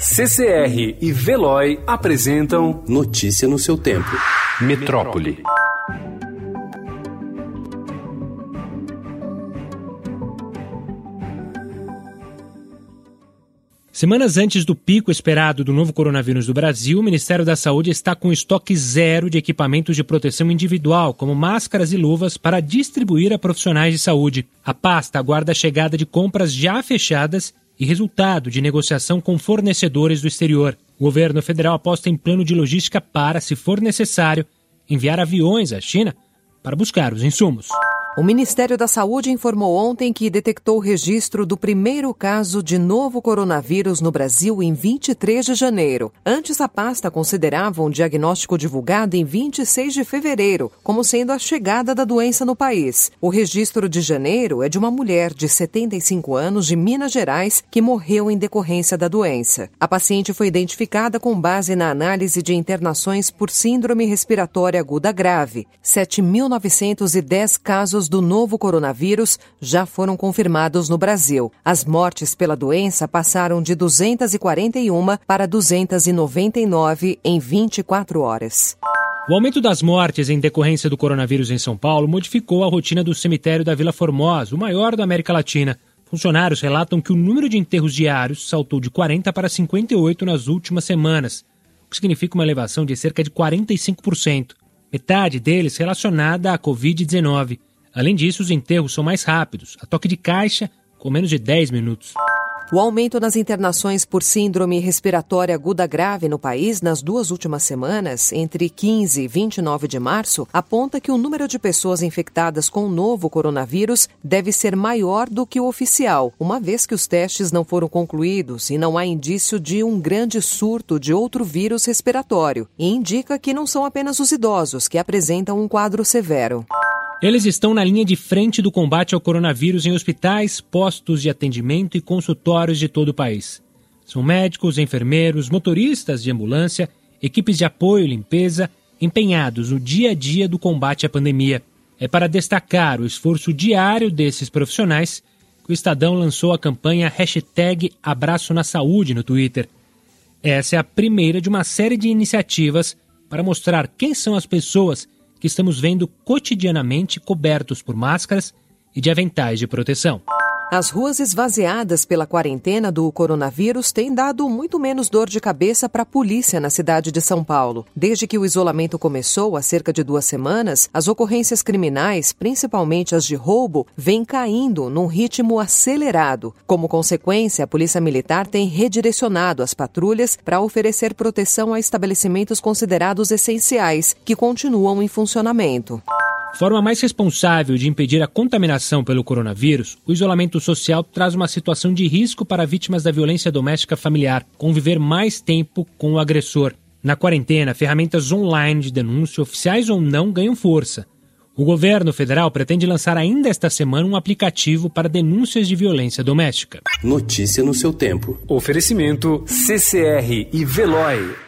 CCR e Veloy apresentam Notícia no seu tempo. Metrópole. Semanas antes do pico esperado do novo coronavírus do Brasil, o Ministério da Saúde está com estoque zero de equipamentos de proteção individual, como máscaras e luvas, para distribuir a profissionais de saúde. A pasta aguarda a chegada de compras já fechadas e resultado de negociação com fornecedores do exterior. O governo federal aposta em plano de logística para, se for necessário, enviar aviões à China para buscar os insumos. O Ministério da Saúde informou ontem que detectou o registro do primeiro caso de novo coronavírus no Brasil em 23 de janeiro. Antes, a pasta considerava um diagnóstico divulgado em 26 de fevereiro como sendo a chegada da doença no país. O registro de janeiro é de uma mulher de 75 anos de Minas Gerais que morreu em decorrência da doença. A paciente foi identificada com base na análise de internações por síndrome respiratória aguda grave. 7.910 casos do novo coronavírus já foram confirmados no Brasil. As mortes pela doença passaram de 241 para 299 em 24 horas. O aumento das mortes em decorrência do coronavírus em São Paulo modificou a rotina do cemitério da Vila Formosa, o maior da América Latina. Funcionários relatam que o número de enterros diários saltou de 40 para 58 nas últimas semanas, o que significa uma elevação de cerca de 45%, metade deles relacionada à Covid-19. Além disso, os enterros são mais rápidos, a toque de caixa, com menos de 10 minutos. O aumento nas internações por síndrome respiratória aguda grave no país nas duas últimas semanas, entre 15 e 29 de março, aponta que o número de pessoas infectadas com o novo coronavírus deve ser maior do que o oficial, uma vez que os testes não foram concluídos e não há indício de um grande surto de outro vírus respiratório, e indica que não são apenas os idosos que apresentam um quadro severo. Eles estão na linha de frente do combate ao coronavírus em hospitais, postos de atendimento e consultórios de todo o país. São médicos, enfermeiros, motoristas de ambulância, equipes de apoio e limpeza, empenhados no dia a dia do combate à pandemia. É para destacar o esforço diário desses profissionais que o Estadão lançou a campanha hashtag Abraço na Saúde no Twitter. Essa é a primeira de uma série de iniciativas para mostrar quem são as pessoas que estamos vendo cotidianamente cobertos por máscaras e de aventais de proteção. As ruas esvaziadas pela quarentena do coronavírus têm dado muito menos dor de cabeça para a polícia na cidade de São Paulo. Desde que o isolamento começou, há cerca de duas semanas, as ocorrências criminais, principalmente as de roubo, vêm caindo num ritmo acelerado. Como consequência, a Polícia Militar tem redirecionado as patrulhas para oferecer proteção a estabelecimentos considerados essenciais, que continuam em funcionamento. Forma mais responsável de impedir a contaminação pelo coronavírus, o isolamento social traz uma situação de risco para vítimas da violência doméstica familiar conviver mais tempo com o agressor. Na quarentena, ferramentas online de denúncia, oficiais ou não, ganham força. O governo federal pretende lançar ainda esta semana um aplicativo para denúncias de violência doméstica. Notícia no seu tempo. Oferecimento CCR e Veloy.